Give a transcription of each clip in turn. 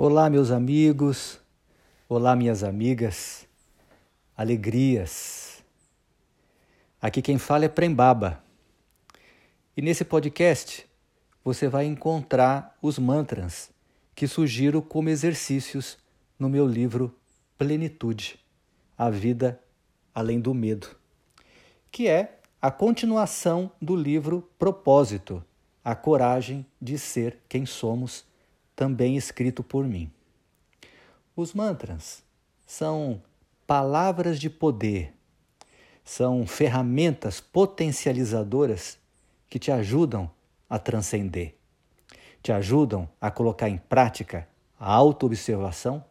Olá, meus amigos, olá, minhas amigas, alegrias. Aqui quem fala é Prembaba. E nesse podcast você vai encontrar os mantras que sugiro como exercícios no meu livro Plenitude A Vida Além do Medo, que é a continuação do livro Propósito A Coragem de Ser Quem Somos, também escrito por mim. Os mantras são palavras de poder, são ferramentas potencializadoras que te ajudam a transcender, te ajudam a colocar em prática a autoobservação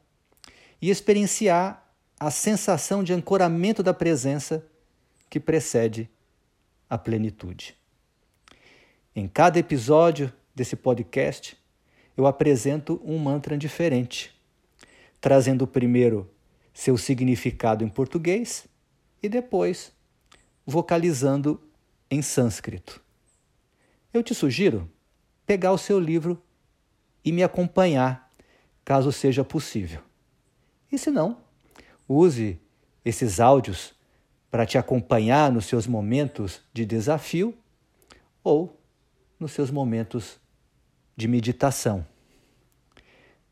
e experienciar a sensação de ancoramento da presença que precede a plenitude. Em cada episódio desse podcast, eu apresento um mantra diferente, trazendo primeiro seu significado em português e depois vocalizando em sânscrito. Eu te sugiro pegar o seu livro e me acompanhar, caso seja possível. E se não, use esses áudios para te acompanhar nos seus momentos de desafio ou nos seus momentos de meditação.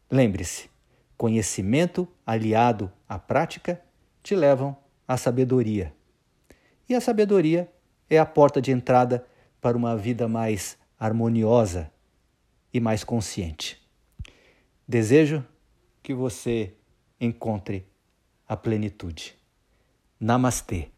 Lembre-se, conhecimento aliado à prática te levam à sabedoria. E a sabedoria é a porta de entrada para uma vida mais harmoniosa e mais consciente. Desejo que você encontre a plenitude. Namastê.